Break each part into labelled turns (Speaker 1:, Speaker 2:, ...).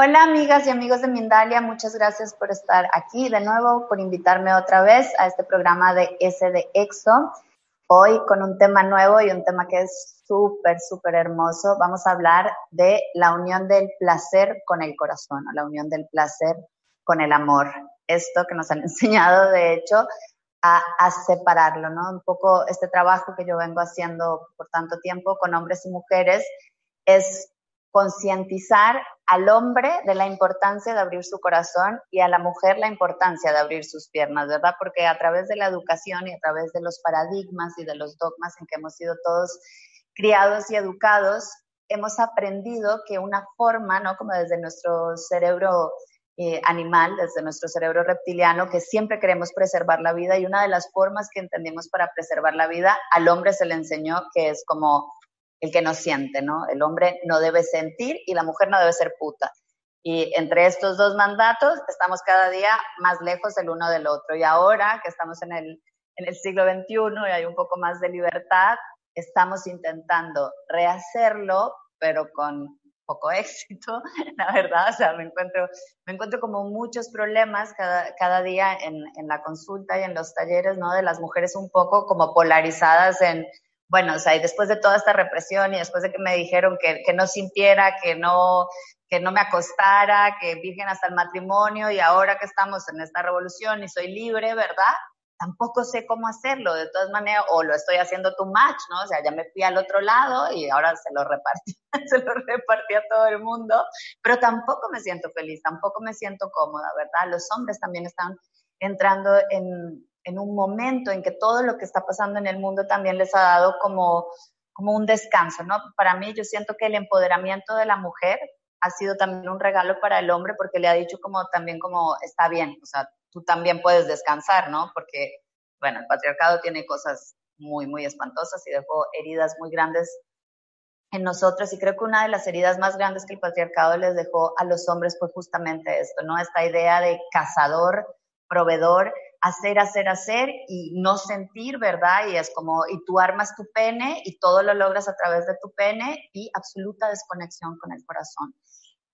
Speaker 1: Hola amigas y amigos de Mindalia, muchas gracias por estar aquí de nuevo, por invitarme otra vez a este programa de S de EXO. Hoy con un tema nuevo y un tema que es súper, súper hermoso. Vamos a hablar de la unión del placer con el corazón, o la unión del placer con el amor. Esto que nos han enseñado, de hecho, a, separarlo, ¿no? Un poco este trabajo que yo vengo haciendo por tanto tiempo con hombres y mujeres es concientizar al hombre de la importancia de abrir su corazón y a la mujer la importancia de abrir sus piernas, ¿verdad? Porque a través de la educación y a través de los paradigmas y de los dogmas en que hemos sido todos criados y educados, hemos aprendido que una forma, ¿no? Como desde nuestro cerebro eh, animal, desde nuestro cerebro reptiliano, que siempre queremos preservar la vida y una de las formas que entendimos para preservar la vida, al hombre se le enseñó que es como el que no siente, ¿no? El hombre no debe sentir y la mujer no debe ser puta. Y entre estos dos mandatos estamos cada día más lejos el uno del otro. Y ahora que estamos en el, en el siglo XXI y hay un poco más de libertad, estamos intentando rehacerlo, pero con poco éxito, la verdad. O sea, me encuentro, me encuentro como muchos problemas cada, cada día en, en la consulta y en los talleres, ¿no? De las mujeres un poco como polarizadas en bueno, o sea, y después de toda esta represión y después de que me dijeron que, que no sintiera, que no, que no me acostara, que virgen hasta el matrimonio y ahora que estamos en esta revolución y soy libre, ¿verdad? Tampoco sé cómo hacerlo, de todas maneras, o lo estoy haciendo too much, ¿no? O sea, ya me fui al otro lado y ahora se lo repartí, se lo repartí a todo el mundo, pero tampoco me siento feliz, tampoco me siento cómoda, ¿verdad? Los hombres también están entrando en, en un momento en que todo lo que está pasando en el mundo también les ha dado como, como un descanso, ¿no? Para mí yo siento que el empoderamiento de la mujer ha sido también un regalo para el hombre porque le ha dicho como también como está bien, o sea, tú también puedes descansar, ¿no? Porque, bueno, el patriarcado tiene cosas muy, muy espantosas y dejó heridas muy grandes en nosotros y creo que una de las heridas más grandes que el patriarcado les dejó a los hombres fue justamente esto, ¿no? Esta idea de cazador, proveedor hacer, hacer, hacer y no sentir, ¿verdad? Y es como, y tú armas tu pene y todo lo logras a través de tu pene y absoluta desconexión con el corazón.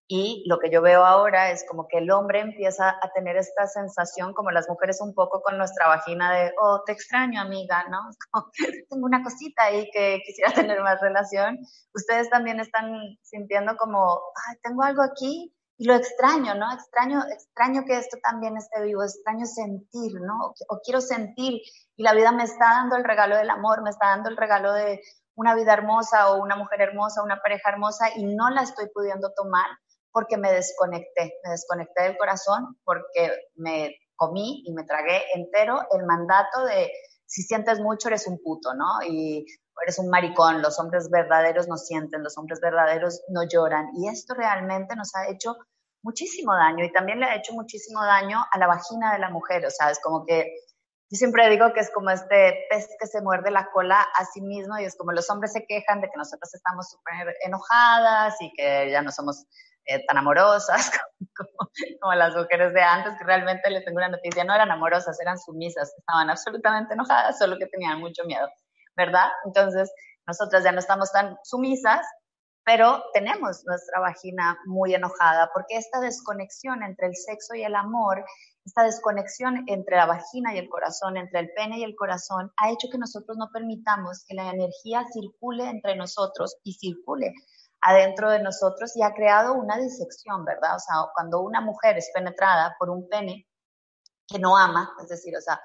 Speaker 1: Y lo que yo veo ahora es como que el hombre empieza a tener esta sensación, como las mujeres un poco con nuestra vagina de, oh, te extraño, amiga, ¿no? tengo una cosita ahí que quisiera tener más relación. Ustedes también están sintiendo como, ay, tengo algo aquí lo extraño, ¿no? Extraño, extraño que esto también esté vivo, extraño sentir, ¿no? O quiero sentir y la vida me está dando el regalo del amor, me está dando el regalo de una vida hermosa o una mujer hermosa, una pareja hermosa y no la estoy pudiendo tomar porque me desconecté, me desconecté del corazón porque me comí y me tragué entero el mandato de si sientes mucho eres un puto, ¿no? Y eres un maricón, los hombres verdaderos no sienten, los hombres verdaderos no lloran. Y esto realmente nos ha hecho muchísimo daño y también le ha hecho muchísimo daño a la vagina de la mujer. O sea, es como que yo siempre digo que es como este pez que se muerde la cola a sí mismo y es como los hombres se quejan de que nosotros estamos súper enojadas y que ya no somos eh, tan amorosas como, como, las mujeres de antes, que realmente les tengo una noticia, no eran amorosas, eran sumisas, estaban absolutamente enojadas, solo que tenían mucho miedo. ¿verdad? Entonces, nosotras ya no estamos tan sumisas, pero tenemos nuestra vagina muy enojada porque esta desconexión entre el sexo y el amor, esta desconexión entre la vagina y el corazón, entre el pene y el corazón, ha hecho que nosotros no permitamos que la energía circule entre nosotros y circule adentro de nosotros y ha creado una disección, ¿verdad? O sea, cuando una mujer es penetrada por un pene que no ama, es decir, o sea,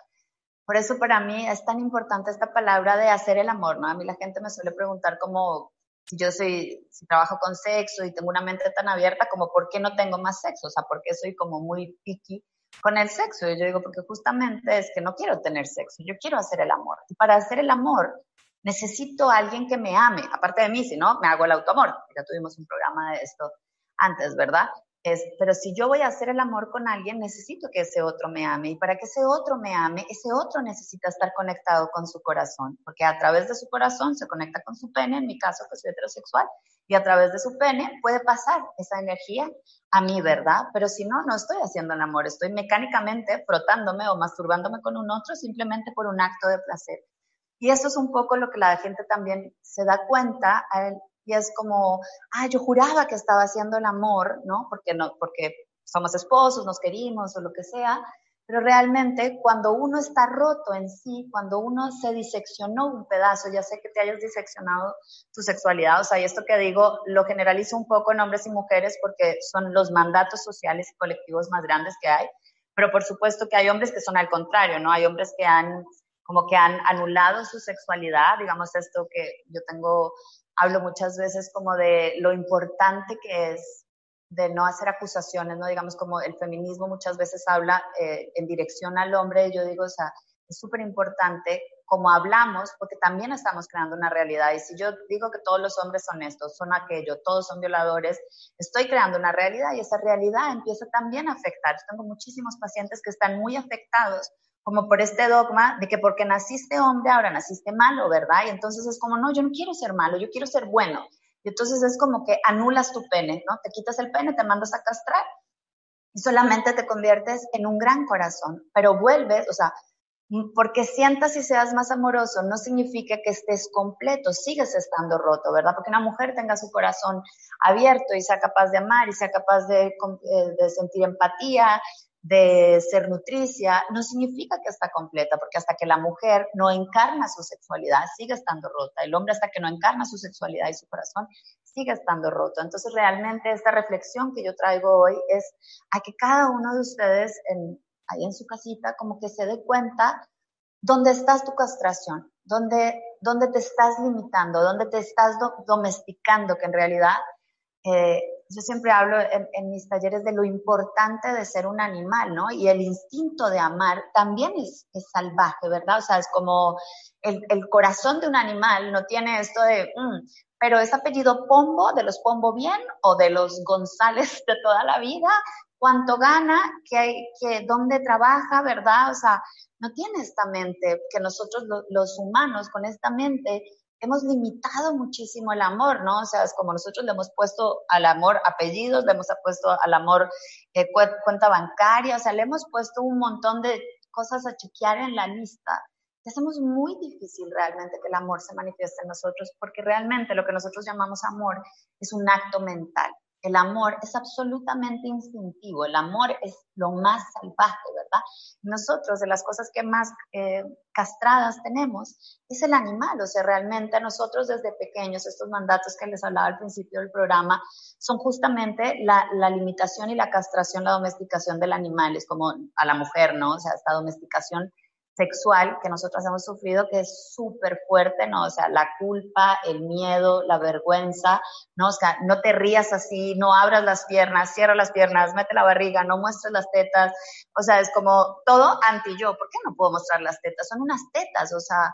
Speaker 1: por eso para mí es tan importante esta palabra de hacer el amor, ¿no? A mí la gente me suele preguntar como si yo soy, si trabajo con sexo y tengo una mente tan abierta, como por qué no tengo más sexo, o sea, por qué soy como muy picky con el sexo. Y yo digo, porque justamente es que no quiero tener sexo, yo quiero hacer el amor. Y para hacer el amor necesito a alguien que me ame, aparte de mí, si no, me hago el autoamor. Ya tuvimos un programa de esto antes, ¿verdad? Pero si yo voy a hacer el amor con alguien, necesito que ese otro me ame. Y para que ese otro me ame, ese otro necesita estar conectado con su corazón, porque a través de su corazón se conecta con su pene, en mi caso que soy heterosexual, y a través de su pene puede pasar esa energía a mí, ¿verdad? Pero si no, no estoy haciendo el amor, estoy mecánicamente frotándome o masturbándome con un otro simplemente por un acto de placer. Y eso es un poco lo que la gente también se da cuenta al y es como, ah, yo juraba que estaba haciendo el amor, ¿no? Porque no, porque somos esposos, nos querimos o lo que sea, pero realmente cuando uno está roto en sí, cuando uno se diseccionó un pedazo, ya sé que te hayas diseccionado tu sexualidad, o sea, y esto que digo lo generalizo un poco en hombres y mujeres porque son los mandatos sociales y colectivos más grandes que hay, pero por supuesto que hay hombres que son al contrario, ¿no? Hay hombres que han como que han anulado su sexualidad, digamos esto que yo tengo, hablo muchas veces como de lo importante que es de no hacer acusaciones, ¿no? Digamos como el feminismo muchas veces habla eh, en dirección al hombre, yo digo, o sea, es súper importante como hablamos, porque también estamos creando una realidad. Y si yo digo que todos los hombres son estos, son aquello, todos son violadores, estoy creando una realidad y esa realidad empieza también a afectar. Yo tengo muchísimos pacientes que están muy afectados como por este dogma de que porque naciste hombre, ahora naciste malo, ¿verdad? Y entonces es como, no, yo no quiero ser malo, yo quiero ser bueno. Y entonces es como que anulas tu pene, ¿no? Te quitas el pene, te mandas a castrar y solamente te conviertes en un gran corazón, pero vuelves, o sea, porque sientas y seas más amoroso no significa que estés completo, sigues estando roto, ¿verdad? Porque una mujer tenga su corazón abierto y sea capaz de amar y sea capaz de, eh, de sentir empatía de ser nutricia, no significa que está completa, porque hasta que la mujer no encarna su sexualidad, sigue estando rota. El hombre hasta que no encarna su sexualidad y su corazón, sigue estando roto. Entonces, realmente esta reflexión que yo traigo hoy es a que cada uno de ustedes en, ahí en su casita como que se dé cuenta dónde está tu castración, dónde, dónde te estás limitando, dónde te estás domesticando, que en realidad eh, yo siempre hablo en, mis talleres de lo importante de ser un animal, ¿no? Y el instinto de amar también es, salvaje, ¿verdad? O sea, es como el, corazón de un animal no tiene esto de, mm, pero es apellido Pombo, de los Pombo bien, o de los González de toda la vida, cuánto gana, que, que dónde trabaja, ¿verdad? O sea, no tiene esta mente que nosotros los humanos con esta mente hemos limitado muchísimo el amor, ¿no? O sea, es como nosotros le hemos puesto al amor apellidos, le hemos puesto al amor eh, cuenta bancaria, o sea, le hemos puesto un montón de cosas a chequear en la lista. Y hacemos muy difícil realmente que el amor se manifieste en nosotros, porque realmente lo que nosotros llamamos amor es un acto mental. El amor es absolutamente instintivo, el amor es lo más salvaje, ¿verdad? Nosotros, de las cosas que más eh, castradas tenemos, es el animal, o sea, realmente nosotros desde pequeños, estos mandatos que les hablaba al principio del programa, son justamente la, la limitación y la castración, la domesticación del animal, es como a la mujer, ¿no? O sea, esta domesticación sexual que nosotros hemos sufrido que es súper fuerte, ¿no? O sea, la culpa, el miedo, la vergüenza, ¿no? O sea, no te rías así, no abras las piernas, cierra las piernas, mete la barriga, no muestres las tetas, o sea, es como todo anti yo, ¿por qué no puedo mostrar las tetas? Son unas tetas, o sea,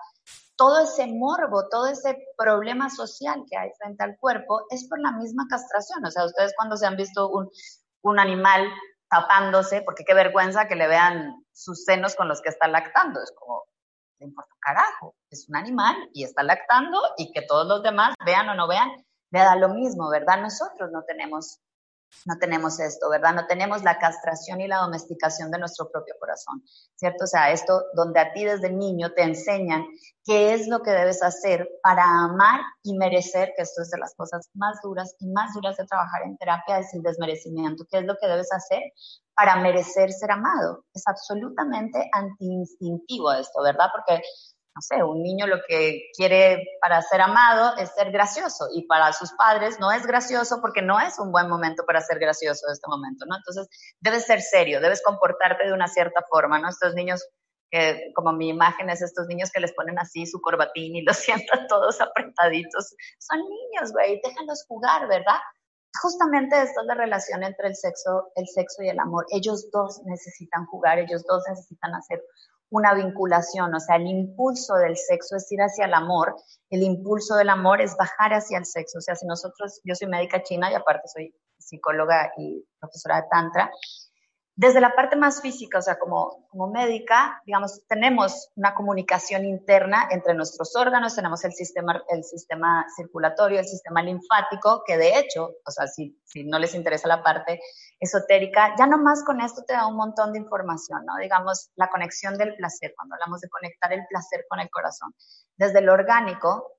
Speaker 1: todo ese morbo, todo ese problema social que hay frente al cuerpo es por la misma castración, o sea, ustedes cuando se han visto un, un animal tapándose, porque qué vergüenza que le vean sus senos con los que está lactando. Es como, le importa carajo, es un animal y está lactando y que todos los demás vean o no vean, le da lo mismo, ¿verdad? Nosotros no tenemos no tenemos esto, ¿verdad? No tenemos la castración y la domesticación de nuestro propio corazón, ¿cierto? O sea, esto donde a ti desde niño te enseñan qué es lo que debes hacer para amar y merecer, que esto es de las cosas más duras y más duras de trabajar en terapia, es el desmerecimiento, qué es lo que debes hacer para merecer ser amado. Es absolutamente antiinstintivo esto, ¿verdad? Porque no sé, un niño lo que quiere para ser amado es ser gracioso y para sus padres no es gracioso porque no es un buen momento para ser gracioso en este momento, ¿no? Entonces, debes ser serio, debes comportarte de una cierta forma, ¿no? Estos niños que, como mi imagen es estos niños que les ponen así su corbatín y los sientan todos apretaditos, son niños, güey, déjalos jugar, ¿verdad? Justamente esto es la relación entre el sexo, el sexo y el amor. Ellos dos necesitan jugar, ellos dos necesitan hacer una vinculación, o sea, el impulso del sexo es ir hacia el amor, el impulso del amor es bajar hacia el sexo, o sea, si nosotros, yo soy médica china y aparte soy psicóloga y profesora de tantra, desde la parte más física, o sea, como, como médica, digamos, tenemos una comunicación interna entre nuestros órganos, tenemos el sistema, el sistema circulatorio, el sistema linfático, que de hecho, o sea, si, si no les interesa la parte esotérica, ya nomás con esto te da un montón de información, ¿no? Digamos, la conexión del placer, cuando hablamos de conectar el placer con el corazón. Desde lo orgánico,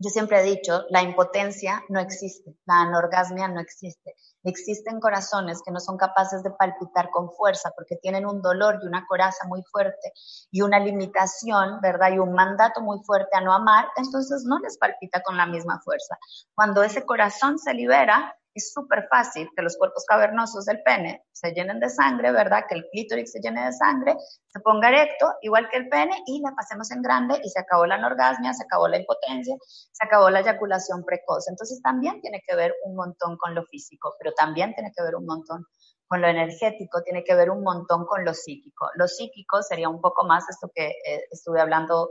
Speaker 1: yo siempre he dicho, la impotencia no existe, la anorgasmia no existe. Existen corazones que no son capaces de palpitar con fuerza porque tienen un dolor y una coraza muy fuerte y una limitación, ¿verdad? Y un mandato muy fuerte a no amar, entonces no les palpita con la misma fuerza. Cuando ese corazón se libera, es súper fácil que los cuerpos cavernosos del pene se llenen de sangre, ¿verdad? Que el clítoris se llene de sangre, se ponga erecto, igual que el pene, y la pasemos en grande y se acabó la anorgasmia, se acabó la impotencia, se acabó la eyaculación precoz. Entonces también tiene que ver un montón con lo físico, pero también tiene que ver un montón con lo energético, tiene que ver un montón con lo psíquico. Lo psíquico sería un poco más esto que eh, estuve hablando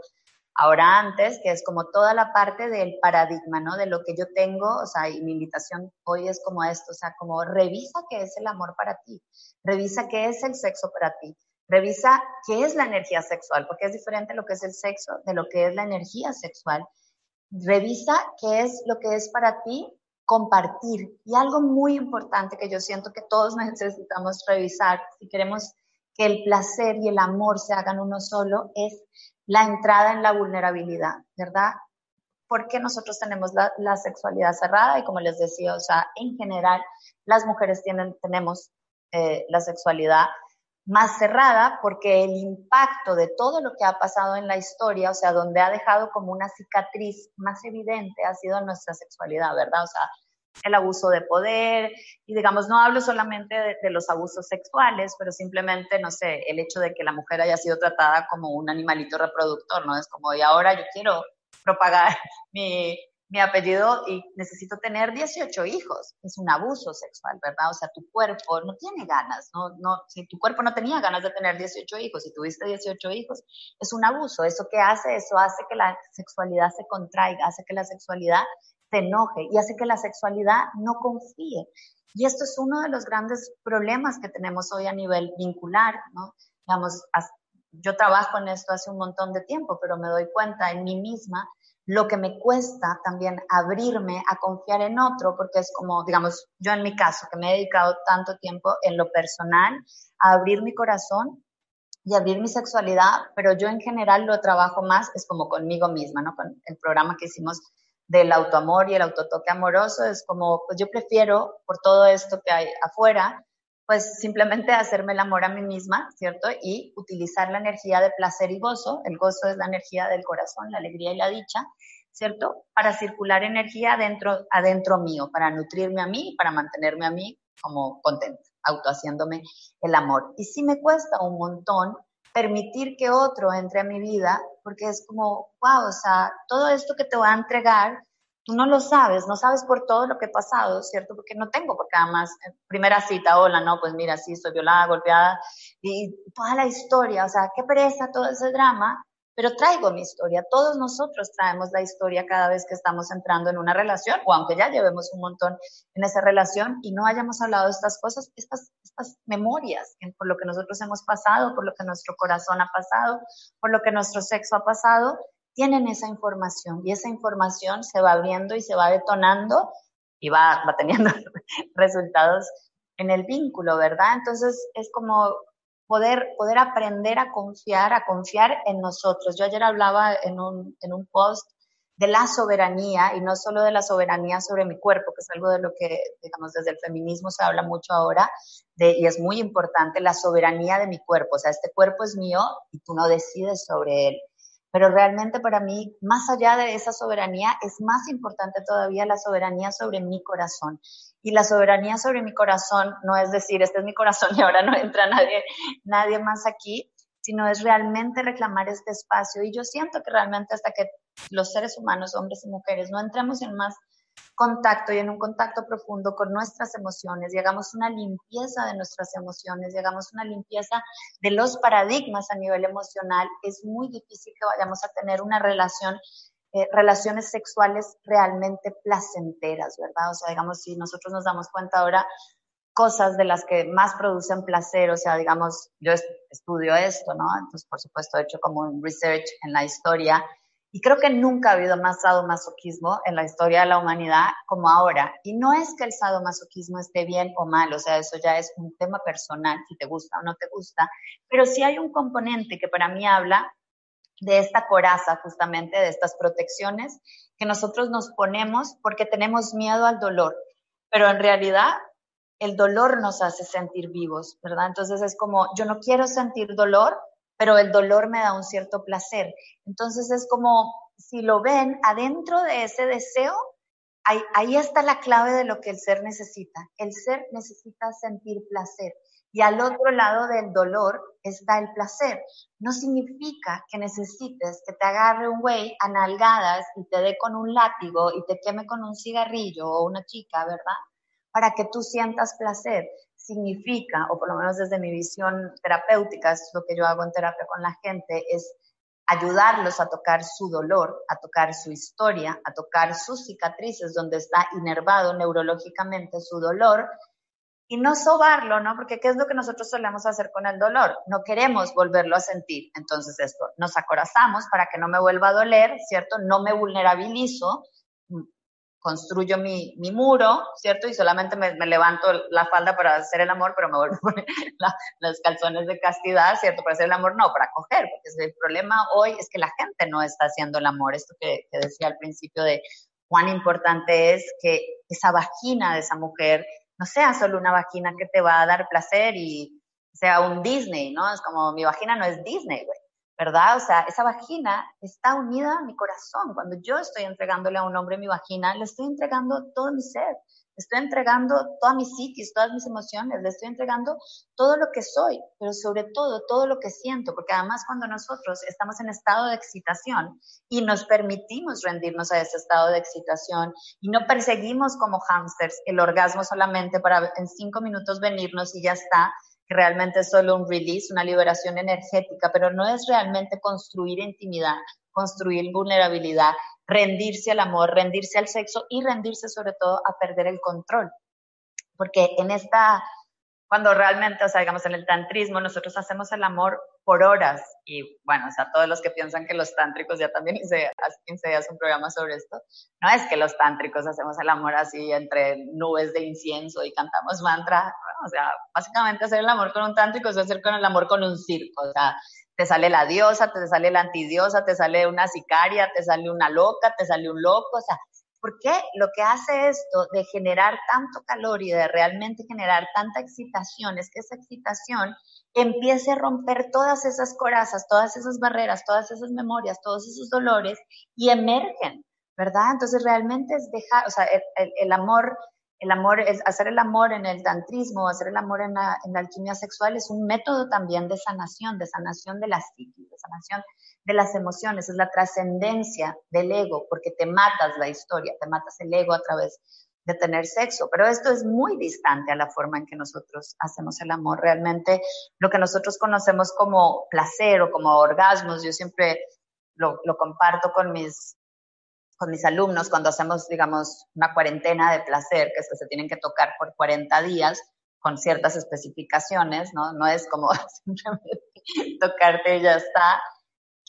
Speaker 1: ahora antes, que es como toda la parte del paradigma, ¿no? De lo que yo tengo, o sea, y mi invitación hoy es como esto, o sea, como revisa qué es el amor para ti, revisa qué es el sexo para ti, revisa qué es la energía sexual, porque es diferente lo que es el sexo de lo que es la energía sexual. Revisa qué es lo que es para ti compartir. Y algo muy importante que yo siento que todos necesitamos revisar si queremos que el placer y el amor se hagan uno solo es la entrada en la vulnerabilidad, ¿verdad? Porque nosotros tenemos la, sexualidad cerrada y como les decía, o sea, en general las mujeres tienen, tenemos eh, la sexualidad más cerrada porque el impacto de todo lo que ha pasado en la historia, o sea, donde ha dejado como una cicatriz más evidente ha sido nuestra sexualidad, ¿verdad? O sea, el abuso de poder, y digamos, no hablo solamente de, los abusos sexuales, pero simplemente, no sé, el hecho de que la mujer haya sido tratada como un animalito reproductor, ¿no? Es como, y ahora yo quiero propagar mi, mi apellido y necesito tener 18 hijos. Es un abuso sexual, ¿verdad? O sea, tu cuerpo no tiene ganas, ¿no? no si tu cuerpo no tenía ganas de tener 18 hijos y tuviste 18 hijos, es un abuso. ¿Eso qué hace? Eso hace que la sexualidad se contraiga, hace que la sexualidad se enoje y hace que la sexualidad no confíe. Y esto es uno de los grandes problemas que tenemos hoy a nivel vincular, ¿no? Digamos, yo trabajo en esto hace un montón de tiempo, pero me doy cuenta en mí misma lo que me cuesta también abrirme a confiar en otro, porque es como, digamos, yo en mi caso, que me he dedicado tanto tiempo en lo personal a abrir mi corazón y abrir mi sexualidad, pero yo en general lo trabajo más, es como conmigo misma, ¿no? Con el programa que hicimos del autoamor y el autotoque amoroso, es como, pues yo prefiero, por todo esto que hay afuera, pues simplemente hacerme el amor a mí misma, ¿cierto? Y utilizar la energía de placer y gozo, el gozo es la energía del corazón, la alegría y la dicha, ¿cierto? Para circular energía adentro, adentro mío, para nutrirme a mí, para mantenerme a mí como contenta, autohaciéndome el amor. Y sí me cuesta un montón permitir que otro entre a mi vida, porque es como, wow, o sea, todo esto que te voy a entregar, tú no lo sabes, no sabes por todo lo que he pasado, ¿cierto? Porque no tengo, porque además, primera cita, hola, no, pues mira, sí, soy violada, golpeada, y toda la historia, o sea, qué pereza todo ese drama, pero traigo mi historia. Todos nosotros traemos la historia cada vez que estamos entrando en una relación, o aunque ya llevemos un montón en esa relación y no hayamos hablado de estas cosas, estas, estas memorias, por lo que nosotros hemos pasado, por lo que nuestro corazón ha pasado, por lo que nuestro sexo ha pasado, tienen esa información y esa información se va abriendo y se va detonando y va, va teniendo resultados en el vínculo, ¿verdad? Entonces es como poder, poder aprender a confiar, a confiar en nosotros. Yo ayer hablaba en un, en un post de la soberanía y no solo de la soberanía sobre mi cuerpo, que es algo de lo que, digamos, desde el feminismo se habla mucho ahora, y es muy importante, la soberanía de mi cuerpo. O sea, este cuerpo es mío y tú no decides sobre él. Pero realmente para mí, más allá de esa soberanía, es más importante todavía la soberanía sobre mi corazón. Y la soberanía sobre mi corazón no es decir, este es mi corazón y ahora no entra nadie, nadie más aquí, sino es realmente reclamar este espacio. Y yo siento que realmente hasta que los seres humanos, hombres y mujeres, no entremos en más contacto y en un contacto profundo con nuestras emociones, llegamos una limpieza de nuestras emociones, llegamos una limpieza de los paradigmas a nivel emocional, es muy difícil que vayamos a tener una relación eh, relaciones sexuales realmente placenteras, ¿verdad? O sea, digamos, si nosotros nos damos cuenta ahora, cosas de las que más producen placer, o sea, digamos, yo estudio esto, ¿no? Entonces, por supuesto, he hecho como un research en la historia y creo que nunca ha habido más sadomasoquismo en la historia de la humanidad como ahora. Y no es que el sadomasoquismo esté bien o mal, o sea, eso ya es un tema personal, si te gusta o no te gusta, pero sí hay un componente que para mí habla de esta coraza justamente, de estas protecciones que nosotros nos ponemos porque tenemos miedo al dolor. Pero en realidad el dolor nos hace sentir vivos, ¿verdad? Entonces es como, yo no quiero sentir dolor, pero el dolor me da un cierto placer. Entonces es como, si lo ven, adentro de ese deseo, ahí, ahí está la clave de lo que el ser necesita. El ser necesita sentir placer. Y al otro lado del dolor está el placer. No significa que necesites que te agarre un güey a nalgadas y te dé con un látigo y te queme con un cigarrillo o una chica, ¿verdad? Para que tú sientas placer. Significa, o por lo menos desde mi visión terapéutica, es lo que yo hago en terapia con la gente, es ayudarlos a tocar su dolor, a tocar su historia, a tocar sus cicatrices donde está inervado neurológicamente su dolor y no sobarlo, ¿no? Porque ¿qué es lo que nosotros solemos hacer con el dolor? No queremos volverlo a sentir. Entonces esto, nos acorazamos para que no me vuelva a doler, ¿cierto? No me vulnerabilizo, mm, construyo mi, mi muro, ¿cierto? Y solamente me, levanto la falda para hacer el amor, pero me vuelvo a poner los calzones de castidad, ¿cierto? Para hacer el amor, no, para coger, porque el problema hoy es que la gente no está haciendo el amor. Esto que decía al principio de cuán importante es que esa vagina de esa mujer no sea solo una vagina que te va a dar placer y sea un Disney, ¿no? Es como mi vagina no es Disney, güey, ¿verdad? O sea, esa vagina está unida a mi corazón. Cuando yo estoy entregándole a un hombre mi vagina, le estoy entregando todo mi ser estoy entregando toda mi psiquis, todas mis emociones, le estoy entregando todo lo que soy, pero sobre todo todo lo que siento, porque además cuando nosotros estamos en estado de excitación y nos permitimos rendirnos a ese estado de excitación y no perseguimos como hamsters el orgasmo solamente para en cinco minutos venirnos y ya está, que realmente es solo un release, una liberación energética, pero no es realmente construir intimidad, construir vulnerabilidad, rendirse al amor, rendirse al sexo y rendirse sobre todo a perder el control. Porque en esta, cuando realmente, o sea, digamos, en el tantrismo, nosotros hacemos el amor por horas. Y bueno, o sea, todos los que piensan que los tántricos, ya también hice hace 15 días un programa sobre esto, no es que los tántricos hacemos el amor así entre nubes de incienso y cantamos mantra. o sea, básicamente hacer el amor con un tántrico es hacer con el amor con un circo. O sea, te sale la diosa, te sale la antidiosa, te sale una sicaria, te sale una loca, te sale un loco, o sea, ¿por qué lo que hace esto de generar tanto calor y de realmente generar tanta excitación es que esa excitación empiece a romper todas esas corazas, todas esas barreras, todas esas memorias, todos esos dolores y emergen, ¿verdad? Entonces realmente es dejar, o sea, el amor el amor, es hacer el amor en el tantrismo, hacer el amor en la, alquimia sexual es un método también de sanación, de sanación de la psiquis, de sanación de las emociones, es la trascendencia del ego, porque te matas la historia, te matas el ego a través de tener sexo, pero esto es muy distante a la forma en que nosotros hacemos el amor. Realmente lo que nosotros conocemos como placer o como orgasmos, yo siempre lo, lo comparto con mis con mis alumnos cuando hacemos, digamos, una cuarentena de placer, que es que se tienen que tocar por 40 días con ciertas especificaciones, ¿no? No es como simplemente tocarte y ya está,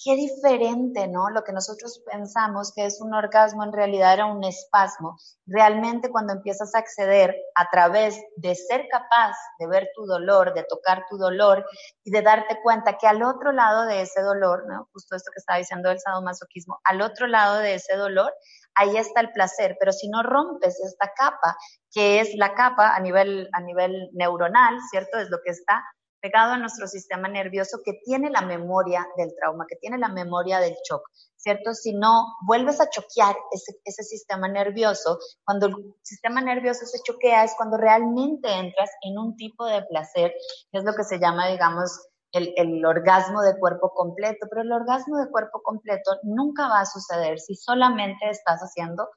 Speaker 1: qué diferente, ¿no? Lo que nosotros pensamos que es un orgasmo en realidad era un espasmo. Realmente cuando empiezas a acceder a través de ser capaz de ver tu dolor, de tocar tu dolor y de darte cuenta que al otro lado de ese dolor, ¿no? Justo esto que estaba diciendo el sadomasoquismo, al otro lado de ese dolor, ahí está el placer, pero si no rompes esta capa, que es la capa a nivel, a nivel neuronal, ¿cierto? Es lo que está pegado a nuestro sistema nervioso que tiene la memoria del trauma, que tiene la memoria del shock, ¿cierto? Si no vuelves a choquear ese, sistema nervioso, cuando el sistema nervioso se choquea es cuando realmente entras en un tipo de placer, que es lo que se llama, digamos, el orgasmo de cuerpo completo, pero el orgasmo de cuerpo completo nunca va a suceder si solamente estás haciendo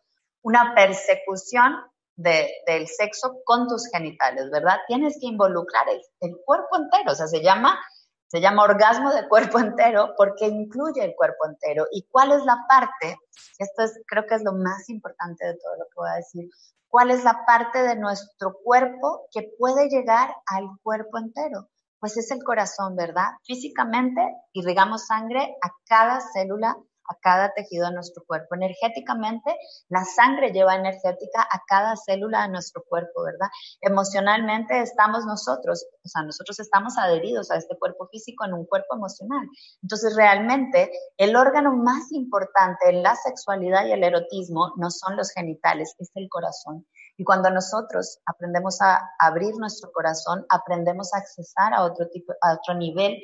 Speaker 1: una persecución del sexo con tus genitales, ¿verdad? Tienes que involucrar el, el, cuerpo entero, o sea, se llama, se llama orgasmo de cuerpo entero porque incluye el cuerpo entero. ¿Y cuál es la parte? Esto es, creo que es lo más importante de todo lo que voy a decir. ¿Cuál es la parte de nuestro cuerpo que puede llegar al cuerpo entero? Pues es el corazón, ¿verdad? Físicamente irrigamos sangre a cada célula a cada tejido de nuestro cuerpo. Energéticamente, la sangre lleva energética a cada célula de nuestro cuerpo, ¿verdad? Emocionalmente estamos nosotros, o sea, nosotros estamos adheridos a este cuerpo físico en un cuerpo emocional. Entonces, realmente, el órgano más importante en la sexualidad y el erotismo no son los genitales, es el corazón. Y cuando nosotros aprendemos a abrir nuestro corazón, aprendemos a accesar a otro tipo, a otro nivel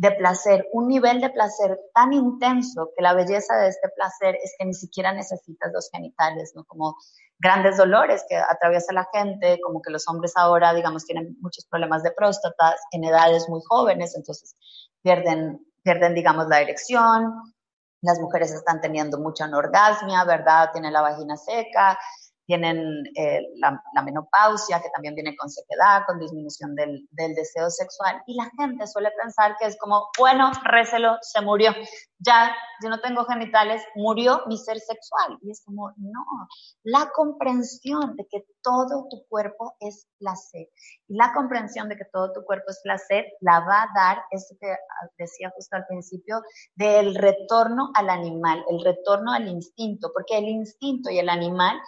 Speaker 1: de placer, un nivel de placer tan intenso que la belleza de este placer es que ni siquiera necesitas los genitales, ¿no? Como grandes dolores que atraviesa la gente, como que los hombres ahora, digamos, tienen muchos problemas de próstata en edades muy jóvenes, entonces pierden, pierden, digamos, la erección, las mujeres están teniendo mucha anorgasmia, ¿verdad? Tienen la vagina seca, tienen eh, la, menopausia, que también viene con sequedad, con disminución del, del, deseo sexual, y la gente suele pensar que es como, bueno, récelo, se murió, ya, yo no tengo genitales, murió mi ser sexual. Y es como, no, la comprensión de que todo tu cuerpo es placer, y la comprensión de que todo tu cuerpo es placer, la va a dar, eso que decía justo al principio, del retorno al animal, el retorno al instinto, porque el instinto y el animal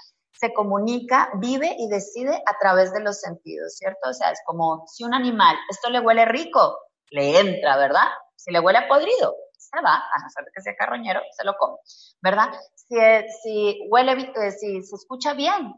Speaker 1: se comunica, vive y decide a través de los sentidos, ¿cierto? O sea, es como si un animal, esto le huele rico, le entra, ¿verdad? Si le huele podrido, se va, a no ser que sea carroñero, se lo come, ¿verdad? Si, si huele, eh, si se escucha bien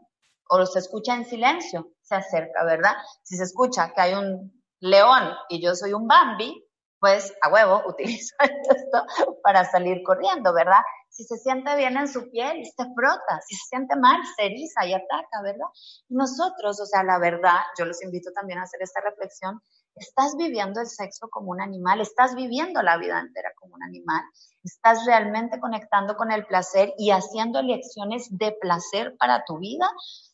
Speaker 1: o se escucha en silencio, se acerca, ¿verdad? Si se escucha que hay un león y yo soy un Bambi, pues a huevo utilizo esto para salir corriendo, ¿verdad? Si se siente bien en su piel, se frota. Si se siente mal, se eriza y ataca, ¿verdad? Nosotros, o sea, la verdad, yo los invito también a hacer esta reflexión. Estás viviendo el sexo como un animal, estás viviendo la vida entera como un animal, estás realmente conectando con el placer y haciendo elecciones de placer para tu vida,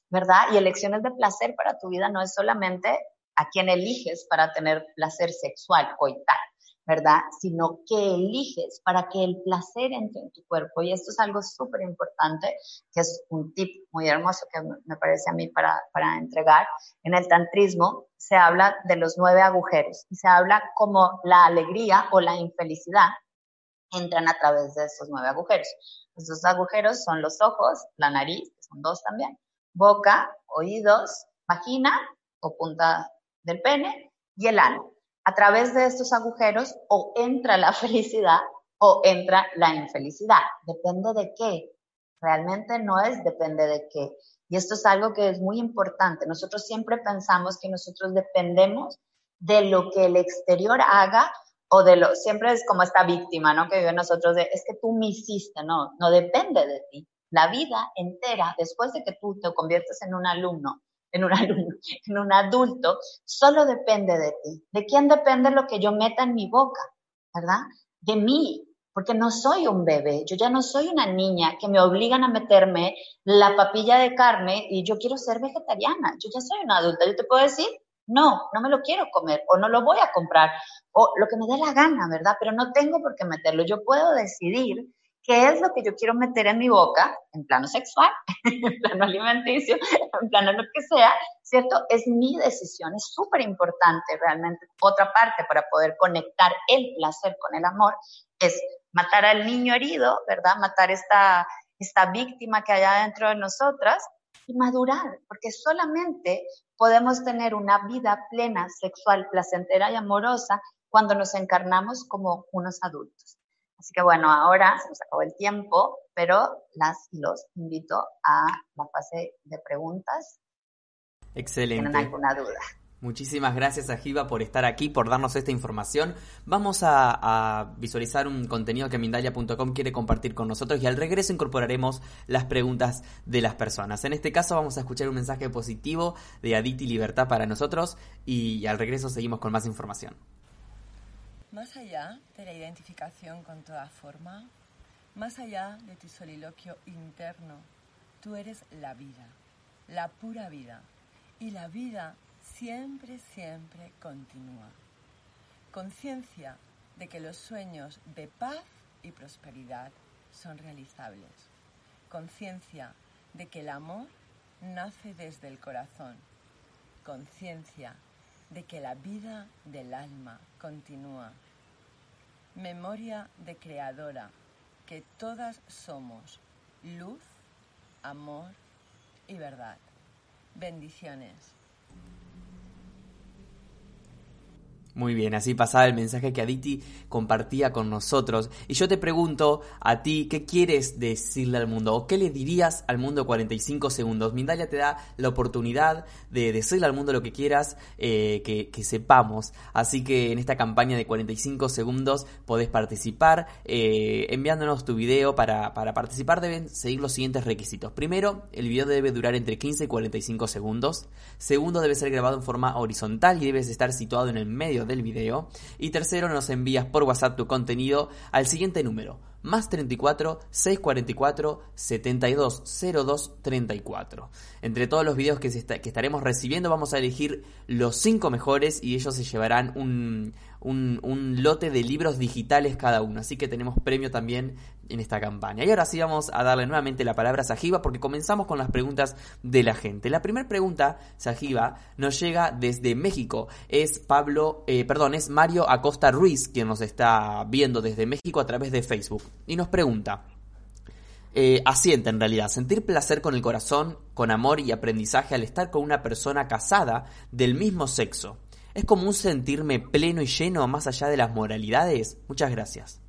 Speaker 1: ¿verdad? Y elecciones de placer para tu vida no es solamente a quien eliges para tener placer sexual, coital, ¿verdad? Sino que eliges para que el placer entre en tu cuerpo. Y esto es algo súper importante, que es un tip muy hermoso que me parece a mí para, para entregar. En el tantrismo se habla de los nueve agujeros y se habla como la alegría o la infelicidad entran a través de esos nueve agujeros. Esos agujeros son los ojos, la nariz, que son dos también, boca, oídos, vagina o punta del pene y el ano a través de estos agujeros o entra la felicidad o entra la infelicidad. Depende de qué. Realmente no es depende de qué. Y esto es algo que es muy importante. Nosotros siempre pensamos que nosotros dependemos de lo que el exterior haga o de lo, siempre es como esta víctima, ¿no? Que vive nosotros de, es que tú me hiciste, no, no depende de ti. La vida entera, después de que tú te conviertes en un alumno en un alumno, en un adulto, solo depende de ti. ¿De quién depende lo que yo meta en mi boca? ¿Verdad? De mí, porque no soy un bebé, yo ya no soy una niña que me obligan a meterme la papilla de carne y yo quiero ser vegetariana, yo ya soy una adulta, yo te puedo decir, no, no me lo quiero comer o no lo voy a comprar o lo que me dé la gana, ¿verdad? Pero no tengo por qué meterlo, yo puedo decidir qué es lo que yo quiero meter en mi boca, en plano sexual, en plano alimenticio, en plano lo que sea, ¿cierto? Es mi decisión, es súper importante realmente. Otra parte para poder conectar el placer con el amor es matar al niño herido, ¿verdad? Matar esta, esta víctima que hay adentro de nosotras y madurar, porque solamente podemos tener una vida plena, sexual, placentera y amorosa cuando nos encarnamos como unos adultos. Así que bueno, ahora se nos acabó el tiempo, pero las los invito a la fase de preguntas.
Speaker 2: Excelente.
Speaker 1: ¿Tienen alguna duda?
Speaker 2: Muchísimas gracias a Jiva por estar aquí, por darnos esta información. Vamos a, visualizar un contenido que Mindalia.com quiere compartir con nosotros y al regreso incorporaremos las preguntas de las personas. En este caso vamos a escuchar un mensaje positivo de Aditi Libertad para nosotros y al regreso seguimos con más información.
Speaker 3: Más allá de la identificación con toda forma, más allá de tu soliloquio interno, tú eres la vida, la pura vida. Y la vida siempre, siempre continúa. Conciencia de que los sueños de paz y prosperidad son realizables. Conciencia de que el amor nace desde el corazón. Conciencia de que la vida del alma continúa. Memoria de creadora que todas somos luz, amor y verdad. Bendiciones.
Speaker 2: Muy bien, así pasaba el mensaje que Aditi compartía con nosotros. Y yo te pregunto a ti, ¿qué quieres decirle al mundo? ¿O qué le dirías al mundo 45 segundos? Mindalia te da la oportunidad de decirle al mundo lo que quieras eh, que, sepamos. Así que en esta campaña de 45 segundos podés participar eh, enviándonos tu video. Para, para participar deben seguir los siguientes requisitos. Primero, el video debe durar entre 15 y 45 segundos. Segundo, debe ser grabado en forma horizontal y debes estar situado en el medio del video. Y tercero, nos envías por WhatsApp tu contenido al siguiente número, más 34 644 7202 34. Entre todos los videos que, que estaremos recibiendo vamos a elegir los 5 mejores y ellos se llevarán un, un, lote de libros digitales cada uno. Así que tenemos premio también en esta campaña. Y ahora sí vamos a darle nuevamente la palabra a Sajiba porque comenzamos con las preguntas de la gente. La primera pregunta, Sajiba, nos llega desde México. Es Pablo, eh, perdón, es Mario Acosta Ruiz quien nos está viendo desde México a través de Facebook. Y nos pregunta. Eh, asiente en realidad, sentir placer con el corazón, con amor y aprendizaje al estar con una persona casada del mismo sexo. Es como un sentirme pleno y lleno más allá de las moralidades. Muchas gracias.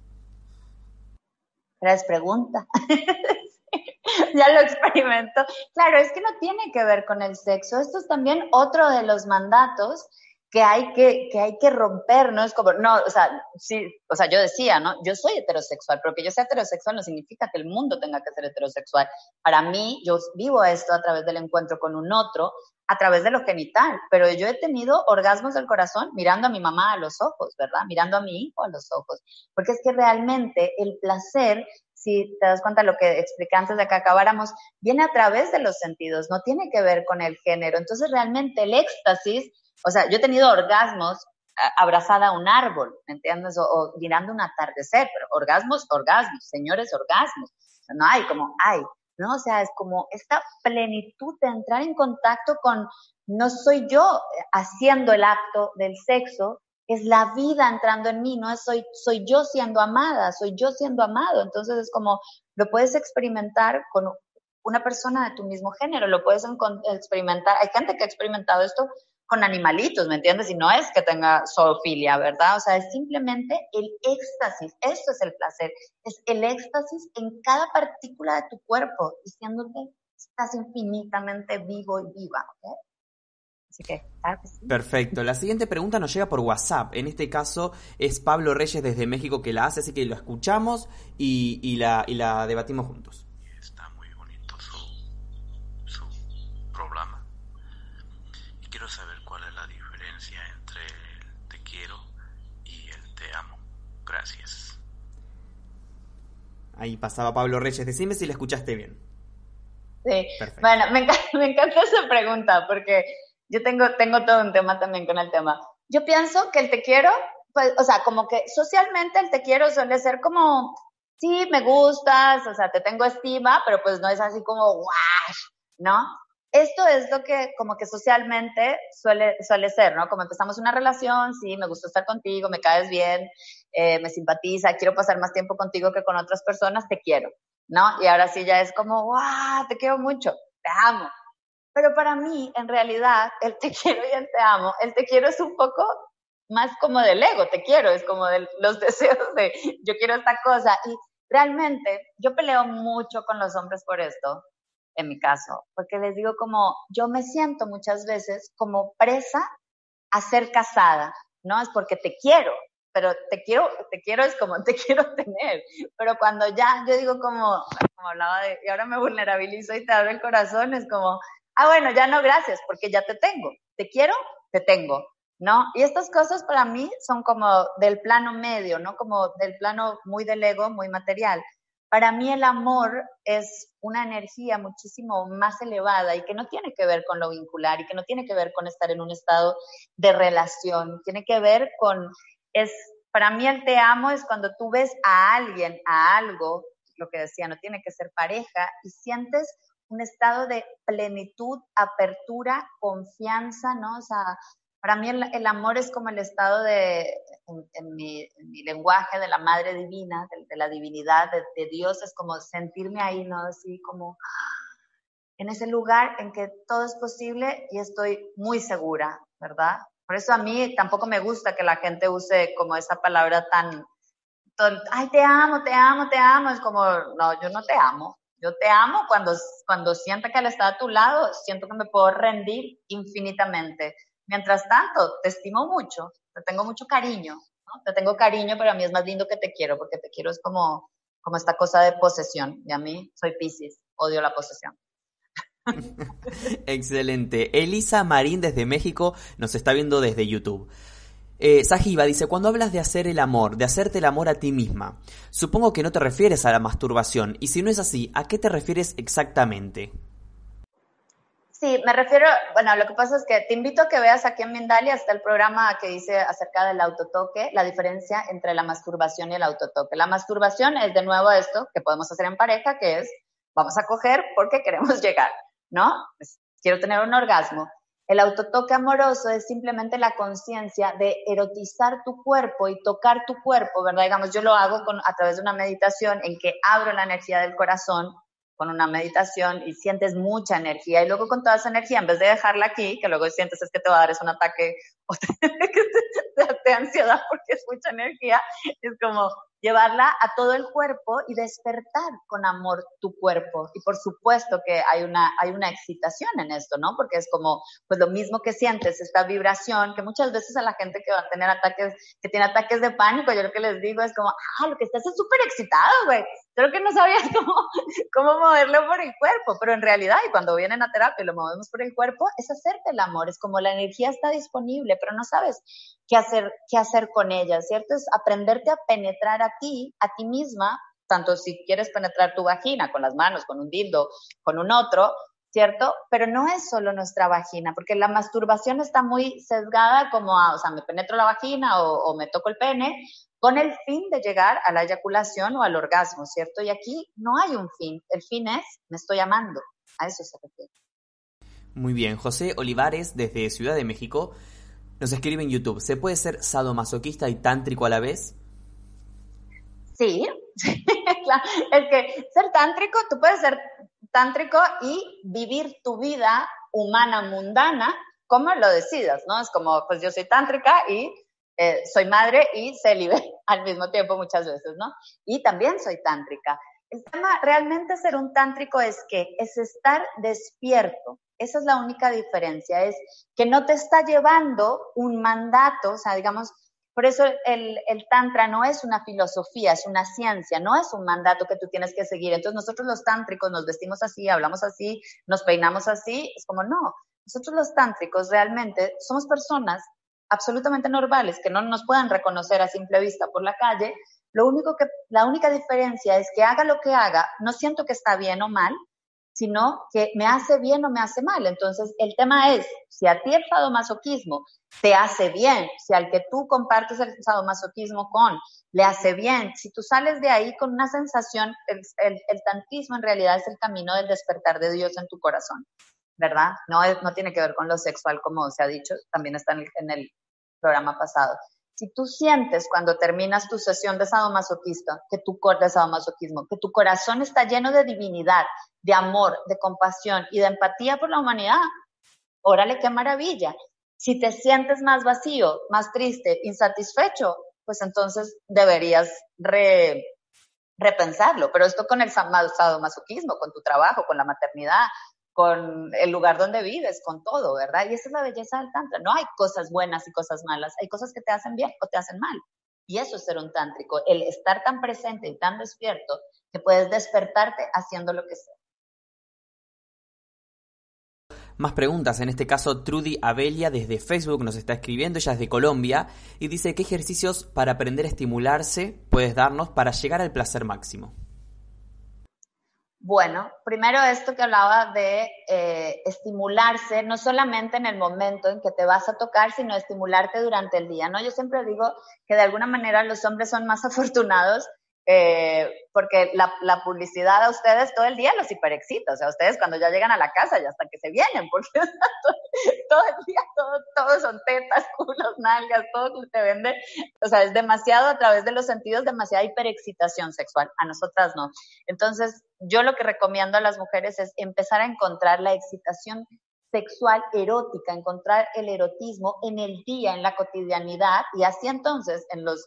Speaker 1: Gracias, pregunta. ya lo experimento. Claro, es que no tiene que ver con el sexo. Esto es también otro de los mandatos que hay que, que hay que romper, ¿no? Es como, no, o sea, sí, o sea, yo decía, ¿no? Yo soy heterosexual, pero que yo sea heterosexual no significa que el mundo tenga que ser heterosexual. Para mí, yo vivo esto a través del encuentro con un otro, a través de lo genital, pero yo he tenido orgasmos del corazón mirando a mi mamá a los ojos, ¿verdad? Mirando a mi hijo a los ojos, porque es que realmente el placer, si te das cuenta de lo que expliqué antes de que acabáramos, viene a través de los sentidos, no tiene que ver con el género. Entonces realmente el éxtasis, o sea, yo he tenido orgasmos abrazada a un árbol, ¿me entiendes? O, mirando un atardecer, pero orgasmos, orgasmos, señores, orgasmos. no hay como, hay, ¿no? O sea, es como esta plenitud de entrar en contacto con, no soy yo haciendo el acto del sexo, es la vida entrando en mí, no soy, soy yo siendo amada, soy yo siendo amado. Entonces es como, lo puedes experimentar con una persona de tu mismo género, lo puedes experimentar. Hay gente que ha experimentado esto con animalitos, ¿me entiendes? Y no es que tenga zoofilia, ¿verdad? O sea, es simplemente el éxtasis, esto es el placer, es el éxtasis en cada partícula de tu cuerpo, diciéndote, estás infinitamente vivo y viva, ¿ok? Así que, claro que sí.
Speaker 2: Perfecto. La siguiente pregunta nos llega por WhatsApp. En este caso es Pablo Reyes desde México que la hace, así que lo escuchamos y, la, y la debatimos juntos.
Speaker 4: Gracias.
Speaker 2: Ahí pasaba Pablo Reyes. Decime si le escuchaste bien.
Speaker 1: Sí. Bueno, me encanta, esa pregunta porque yo tengo, tengo todo un tema también con el tema. Yo pienso que el te quiero, pues, o sea, como que socialmente el te quiero suele ser como, sí, me gustas, o sea, te tengo estima, pero pues no es así como, guau, ¿no? Esto es lo que como que socialmente suele, suele ser, ¿no? Como empezamos una relación, sí, me gusta estar contigo, me caes bien, eh, me simpatiza, quiero pasar más tiempo contigo que con otras personas, te quiero, ¿no? Y ahora sí ya es como, ¡wow! Te quiero mucho, te amo. Pero para mí, en realidad, el te quiero y el te amo, el te quiero es un poco más como del ego, te quiero, es como de los deseos de yo quiero esta cosa. Y realmente yo peleo mucho con los hombres por esto, en mi caso, porque les digo como, yo me siento muchas veces como presa a ser casada, ¿no? Es porque te quiero, pero te quiero, te quiero es como te quiero tener, pero cuando ya, yo digo como, como hablaba de, y ahora me vulnerabilizo y te abro el corazón, es como, ah, bueno, ya no, gracias, porque ya te tengo, te quiero, te tengo, ¿no? Y estas cosas para mí son como del plano medio, ¿no? Como del plano muy del ego, muy material. Para mí el amor es una energía muchísimo más elevada y que no tiene que ver con lo vincular y que no tiene que ver con estar en un estado de relación, tiene que ver con, es, para mí el te amo es cuando tú ves a alguien, a algo, lo que decía, no tiene que ser pareja, y sientes un estado de plenitud, apertura, confianza, ¿no? O sea, para mí el, amor es como el estado de, en, mi, lenguaje de la Madre Divina, de, la divinidad, de, Dios, es como sentirme ahí, ¿no? Así como en ese lugar en que todo es posible y estoy muy segura, ¿verdad? Por eso a mí tampoco me gusta que la gente use como esa palabra tan, ay, te amo, te amo, te amo. Es como, no, yo no te amo. Yo te amo cuando, cuando siento que Él está a tu lado, siento que me puedo rendir infinitamente. Mientras tanto, te estimo mucho, te tengo mucho cariño, ¿no? Te tengo cariño, pero a mí es más lindo que te quiero, porque te quiero es como, como esta cosa de posesión. Y a mí soy Pisces, odio la posesión.
Speaker 2: Excelente. Elisa Marín desde México nos está viendo desde YouTube. Eh, Sajiba dice, cuando hablas de hacer el amor, de hacerte el amor a ti misma, supongo que no te refieres a la masturbación, y si no es así, ¿a qué te refieres exactamente?
Speaker 1: Sí, me refiero, bueno, lo que pasa es que te invito a que veas aquí en Mindalia, está el programa que dice acerca del autotoque, la diferencia entre la masturbación y el autotoque. La masturbación es de nuevo esto que podemos hacer en pareja, que es, vamos a coger porque queremos llegar, ¿no? Pues, quiero tener un orgasmo. El autotoque amoroso es simplemente la conciencia de erotizar tu cuerpo y tocar tu cuerpo, ¿verdad? Digamos, yo lo hago a través de una meditación en que abro la energía del corazón con una meditación y sientes mucha energía y luego con toda esa energía, en vez de dejarla aquí, que luego sientes es que te va a dar es un ataque de ansiedad porque es mucha energía, es como llevarla a todo el cuerpo y despertar con amor tu cuerpo. Y por supuesto que hay una, hay una excitación en esto, ¿no? Porque es como, pues lo mismo que sientes, esta vibración, que muchas veces a la gente que va a tener ataques, que tiene ataques de pánico, yo lo que les digo es como, ah, lo que estás es súper excitado, güey. Creo que no sabías cómo, cómo moverlo por el cuerpo, pero en realidad, y cuando vienen a terapia y lo movemos por el cuerpo, es hacerte el amor, es como la energía está disponible, pero no sabes qué hacer, qué hacer con ella, ¿cierto? Es aprenderte a penetrar a ti, a ti misma, tanto si quieres penetrar tu vagina con las manos, con un dildo, con un otro, ¿cierto? Pero no es solo nuestra vagina, porque la masturbación está muy sesgada como a, o sea, me penetro la vagina o, me toco el pene con el fin de llegar a la eyaculación o al orgasmo, ¿cierto? Y aquí no hay un fin, el fin es, me estoy amando, a eso se refiere.
Speaker 2: Muy bien, José Olivares desde Ciudad de México nos escribe en YouTube, ¿se puede ser sadomasoquista y tántrico a la vez?
Speaker 1: Sí, es que ser tántrico, tú puedes ser tántrico y vivir tu vida humana mundana como lo decidas, ¿no? Es como, pues yo soy tántrica y eh, soy madre y célibe al mismo tiempo muchas veces, ¿no? Y también soy tántrica. El tema realmente ser un tántrico es que es estar despierto, esa es la única diferencia, es que no te está llevando un mandato, o sea, digamos, por eso el, el, tantra no es una filosofía, es una ciencia, no es un mandato que tú tienes que seguir. Entonces nosotros los tántricos nos vestimos así, hablamos así, nos peinamos así, es como no. Nosotros los tántricos realmente somos personas absolutamente normales que no nos puedan reconocer a simple vista por la calle. Lo único que, la única diferencia es que haga lo que haga, no siento que está bien o mal, sino que me hace bien o me hace mal. Entonces, el tema es, si a ti el sadomasoquismo te hace bien, si al que tú compartes el sadomasoquismo con le hace bien, si tú sales de ahí con una sensación, el, el, tantismo en realidad es el camino del despertar de Dios en tu corazón, ¿verdad? No, no tiene que ver con lo sexual, como se ha dicho, también está el, en el programa pasado. Si tú sientes cuando terminas tu sesión de sadomasoquista, que tu, de sadomasoquismo, que tu corazón está lleno de divinidad, de amor, de compasión y de empatía por la humanidad, órale, qué maravilla. Si te sientes más vacío, más triste, insatisfecho, pues entonces deberías repensarlo. Pero esto con el sadomasoquismo, con tu trabajo, con la maternidad, con el lugar donde vives, con todo, ¿verdad? Y esa es la belleza del tantra. No hay cosas buenas y cosas malas, hay cosas que te hacen bien o te hacen mal. Y eso es ser un tántrico, el estar tan presente y tan despierto que puedes despertarte haciendo lo que sea.
Speaker 2: Más preguntas, en este caso Trudy Abelia desde Facebook nos está escribiendo, ella es de Colombia, y dice, ¿qué ejercicios para aprender a estimularse puedes darnos para llegar al placer máximo?
Speaker 1: Bueno, primero esto que hablaba de eh, estimularse, no solamente en el momento en que te vas a tocar, sino estimularte durante el día, ¿no? Yo siempre digo que de alguna manera los hombres son más afortunados eh, porque la, la, publicidad a ustedes todo el día los hiperexcita, o sea, ustedes cuando ya llegan a la casa ya hasta que se vienen, porque todo, el día todo, todo son tetas, culos, nalgas, todo que te vende, o sea, es demasiado a través de los sentidos, demasiada hiperexcitación sexual, a nosotras no. Entonces, yo lo que recomiendo a las mujeres es empezar a encontrar la excitación sexual erótica, encontrar el erotismo en el día, en la cotidianidad, y así entonces en los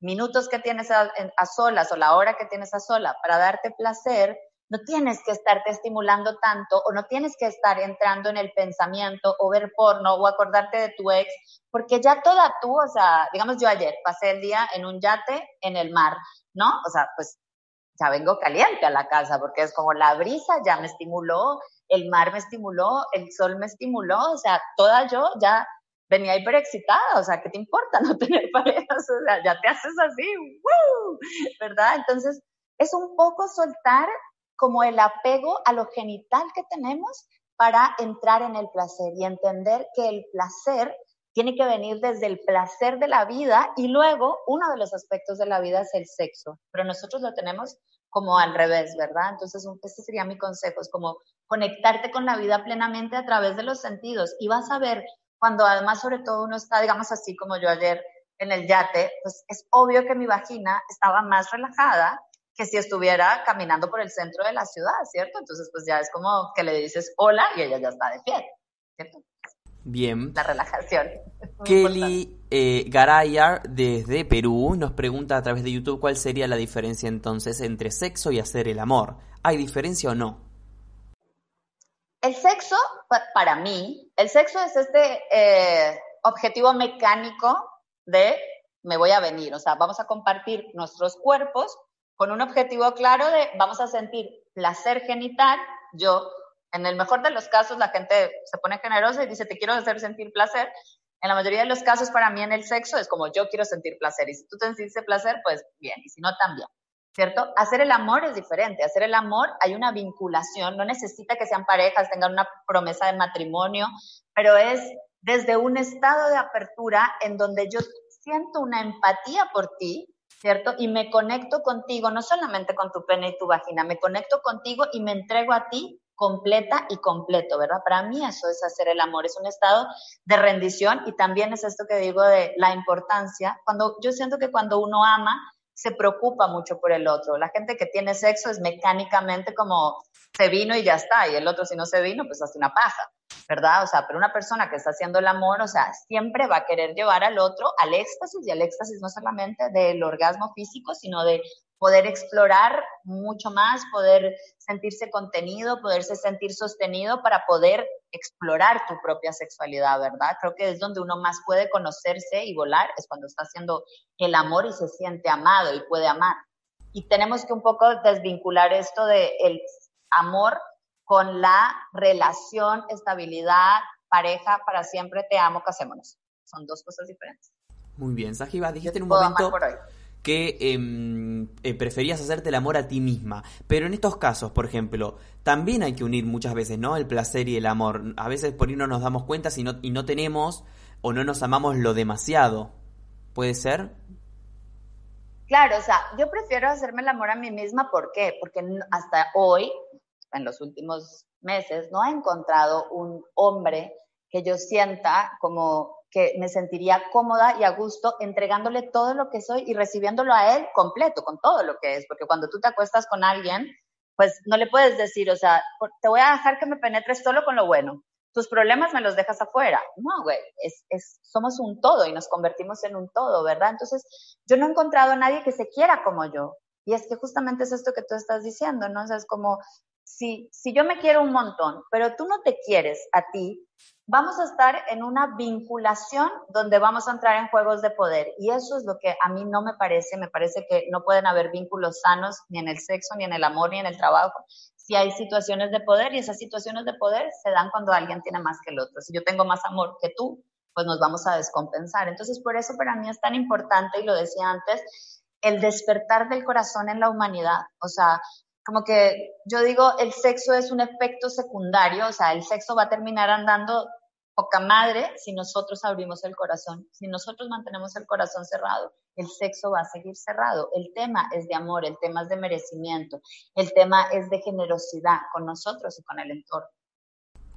Speaker 1: minutos que tienes a, solas o la hora que tienes a sola para darte placer, no tienes que estarte estimulando tanto o no tienes que estar entrando en el pensamiento o ver porno o acordarte de tu ex, porque ya toda tú, o sea, digamos yo ayer pasé el día en un yate en el mar, ¿no? O sea, pues ya vengo caliente a la casa porque es como la brisa ya me estimuló, el mar me estimuló, el sol me estimuló, o sea, toda yo ya venía hiperexcitada, o sea, ¿qué te importa no tener parejas? O sea, ya te haces así, ¡woo! ¿verdad? Entonces, es un poco soltar como el apego a lo genital que tenemos para entrar en el placer y entender que el placer tiene que venir desde el placer de la vida y luego uno de los aspectos de la vida es el sexo, pero nosotros lo tenemos como al revés, ¿verdad? Entonces, este sería mi consejo, es como conectarte con la vida plenamente a través de los sentidos y vas a ver cuando además sobre todo uno está, digamos así como yo ayer en el yate, pues es obvio que mi vagina estaba más relajada que si estuviera caminando por el centro de la ciudad, ¿cierto? Entonces, pues ya es como que le dices hola y ella ya está de pie, ¿cierto?
Speaker 2: Bien.
Speaker 1: La relajación.
Speaker 2: Kelly eh, Garayar desde Perú nos pregunta a través de YouTube cuál sería la diferencia entonces entre sexo y hacer el amor. ¿Hay diferencia o no?
Speaker 1: El sexo, para mí, el sexo es este eh, objetivo mecánico de me voy a venir, o sea, vamos a compartir nuestros cuerpos con un objetivo claro de vamos a sentir placer genital. Yo, en el mejor de los casos, la gente se pone generosa y dice, te quiero hacer sentir placer. En la mayoría de los casos, para mí en el sexo es como yo quiero sentir placer. Y si tú te sientes placer, pues bien, y si no, también. ¿Cierto? Hacer el amor es diferente. Hacer el amor hay una vinculación, no necesita que sean parejas, tengan una promesa de matrimonio, pero es desde un estado de apertura en donde yo siento una empatía por ti, ¿cierto? Y me conecto contigo, no solamente con tu pene y tu vagina, me conecto contigo y me entrego a ti completa y completo, ¿verdad? Para mí eso es hacer el amor, es un estado de rendición y también es esto que digo de la importancia. Cuando yo siento que cuando uno ama, se preocupa mucho por el otro. La gente que tiene sexo es mecánicamente como se vino y ya está, y el otro si no se vino, pues hace una paja, ¿verdad? O sea, pero una persona que está haciendo el amor, o sea, siempre va a querer llevar al otro al éxtasis, y al éxtasis no solamente del orgasmo físico, sino de poder explorar mucho más, poder sentirse contenido, poderse sentir sostenido para poder explorar tu propia sexualidad, ¿verdad? Creo que es donde uno más puede conocerse y volar, es cuando está haciendo el amor y se siente amado y puede amar. Y tenemos que un poco desvincular esto de el amor con la relación, estabilidad, pareja, para siempre te amo, casémonos. Son dos cosas diferentes.
Speaker 2: Muy bien, Sajiba, dijiste en un momento que em, eh, preferías hacerte el amor a ti misma. Pero en estos casos, por ejemplo, también hay que unir muchas veces, ¿no? El placer y el amor. A veces por ahí no nos damos cuenta si no, y no tenemos o no nos amamos lo demasiado. ¿Puede ser?
Speaker 1: Claro, o sea, yo prefiero hacerme el amor a mí misma. ¿Por qué? Porque hasta hoy, en los últimos meses, no he encontrado un hombre que yo sienta como que me sentiría cómoda y a gusto entregándole todo lo que soy y recibiéndolo a él completo, con todo lo que es, porque cuando tú te acuestas con alguien, pues no le puedes decir, o sea, te voy a dejar que me penetres solo con lo bueno. Tus problemas me los dejas afuera. No, güey, es, es, somos un todo y nos convertimos en un todo, ¿verdad? Entonces, yo no he encontrado a nadie que se quiera como yo. Y es que justamente es esto que tú estás diciendo, ¿no? O sea, es como, si, yo me quiero un montón, pero tú no te quieres a ti, vamos a estar en una vinculación donde vamos a entrar en juegos de poder. Y eso es lo que a mí no me parece. Me parece que no pueden haber vínculos sanos ni en el sexo, ni en el amor, ni en el trabajo. Si hay situaciones de poder y esas situaciones de poder se dan cuando alguien tiene más que el otro. Si yo tengo más amor que tú, pues nos vamos a descompensar. Entonces, por eso para mí es tan importante, y lo decía antes, el despertar del corazón en la humanidad. O sea, como que yo digo, el sexo es un efecto secundario, o sea, el sexo va a terminar andando poca madre si nosotros abrimos el corazón. Si nosotros mantenemos el corazón cerrado, el sexo va a seguir cerrado. El tema es de amor, el tema es de merecimiento, el tema es de generosidad con nosotros y con el entorno.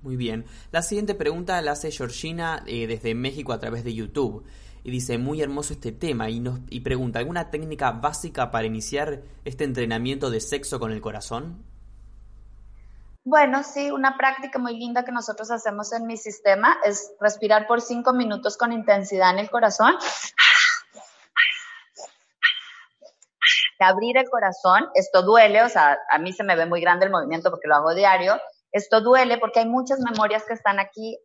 Speaker 2: Muy bien. La siguiente pregunta la hace Georgina eh, desde México a través de YouTube. Y dice, muy hermoso este tema. Y, nos, y pregunta, ¿alguna técnica básica para iniciar este entrenamiento de sexo con el corazón?
Speaker 1: Bueno, sí, una práctica muy linda que nosotros hacemos en mi sistema es respirar por cinco minutos con intensidad en el corazón. Abrir el corazón, esto duele, o sea, a mí se me ve muy grande el movimiento porque lo hago diario. Esto duele porque hay muchas memorias que están aquí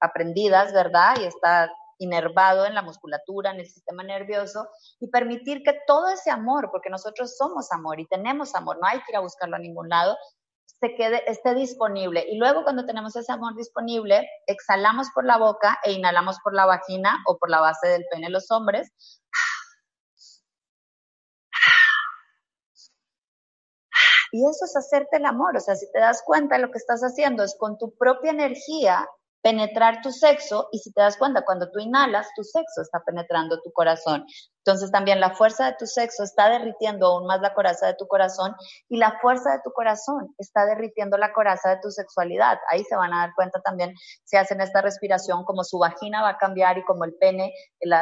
Speaker 1: aprendidas, ¿verdad? Y está inervado en la musculatura, en el sistema nervioso, y permitir que todo ese amor, porque nosotros somos amor y tenemos amor, no hay que ir a buscarlo a ningún lado, se quede, esté disponible. Y luego cuando tenemos ese amor disponible, exhalamos por la boca e inhalamos por la vagina o por la base del pene los hombres. Y eso es hacerte el amor. O sea, si te das cuenta, lo que estás haciendo es con tu propia energía penetrar tu sexo y si te das cuenta, cuando tú inhalas, tu sexo está penetrando tu corazón. Entonces también la fuerza de tu sexo está derritiendo aún más la coraza de tu corazón y la fuerza de tu corazón está derritiendo la coraza de tu sexualidad. Ahí se van a dar cuenta también si hacen esta respiración, como su vagina va a cambiar y como el pene, el,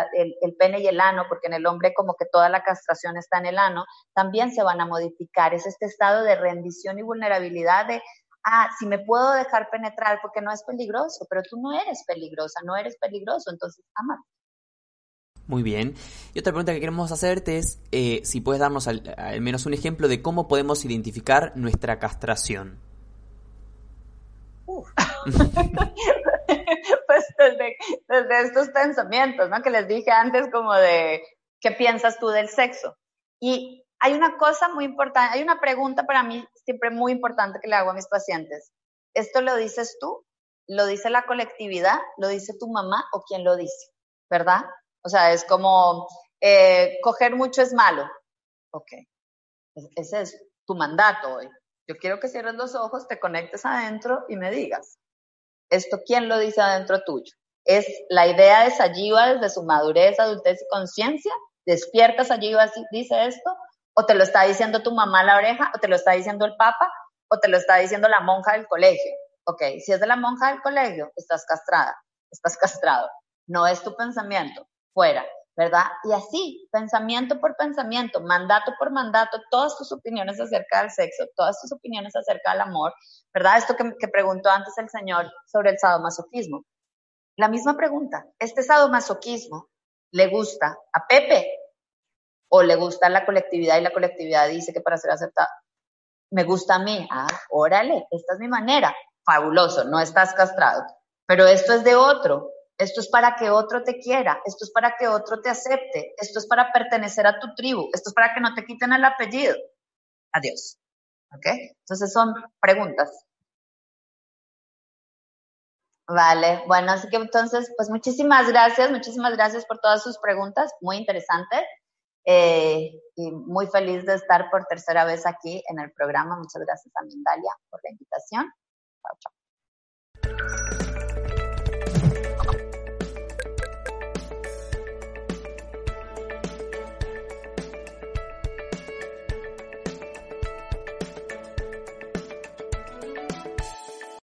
Speaker 1: el pene y el ano, porque en el hombre como que toda la castración está en el ano, también se van a modificar. Es este estado de rendición y vulnerabilidad de ah, si me puedo dejar penetrar porque no es peligroso, pero tú no eres peligrosa, no eres peligroso, entonces amate.
Speaker 2: Muy bien. Y otra pregunta que queremos hacerte es eh, si puedes darnos al, menos un ejemplo de cómo podemos identificar nuestra castración.
Speaker 1: pues desde, desde, estos pensamientos, ¿no? Que les dije antes como de, ¿qué piensas tú del sexo? Y hay una cosa muy importante, hay una pregunta para mí siempre muy importante que le hago a mis pacientes. ¿Esto lo dices tú? ¿Lo dice la colectividad? ¿Lo dice tu mamá o quién lo dice? ¿Verdad? O sea, es como, eh, coger mucho es malo. Ok, ese es tu mandato hoy. Yo quiero que cierres los ojos, te conectes adentro y me digas, ¿esto quién lo dice adentro tuyo? ¿Es la idea de Sayiva desde su madurez, adultez y conciencia? ¿Despierta Sayiva dice esto? O te lo está diciendo tu mamá a la oreja, o te lo está diciendo el papa, o te lo está diciendo la monja del colegio. Ok, si es de la monja del colegio, estás castrada, estás castrado. No es tu pensamiento, fuera, ¿verdad? Y así, pensamiento por pensamiento, mandato por mandato, todas tus opiniones acerca del sexo, todas tus opiniones acerca del amor, ¿verdad? Esto que, que preguntó antes el señor sobre el sadomasoquismo. La misma pregunta, ¿este sadomasoquismo le gusta a Pepe o le gusta la colectividad y la colectividad dice que para ser aceptada, me gusta a mí, ah, órale, esta es mi manera, fabuloso, no estás castrado, pero esto es de otro, esto es para que otro te quiera, esto es para que otro te acepte, esto es para pertenecer a tu tribu, esto es para que no te quiten el apellido. Adiós. ¿Ok? Entonces son preguntas. Vale, bueno, así que entonces, pues muchísimas gracias, muchísimas gracias por todas sus preguntas, muy interesantes. Eh, y muy feliz de estar por tercera vez aquí en el programa. Muchas gracias a Mindalia por la invitación. Chao, chao.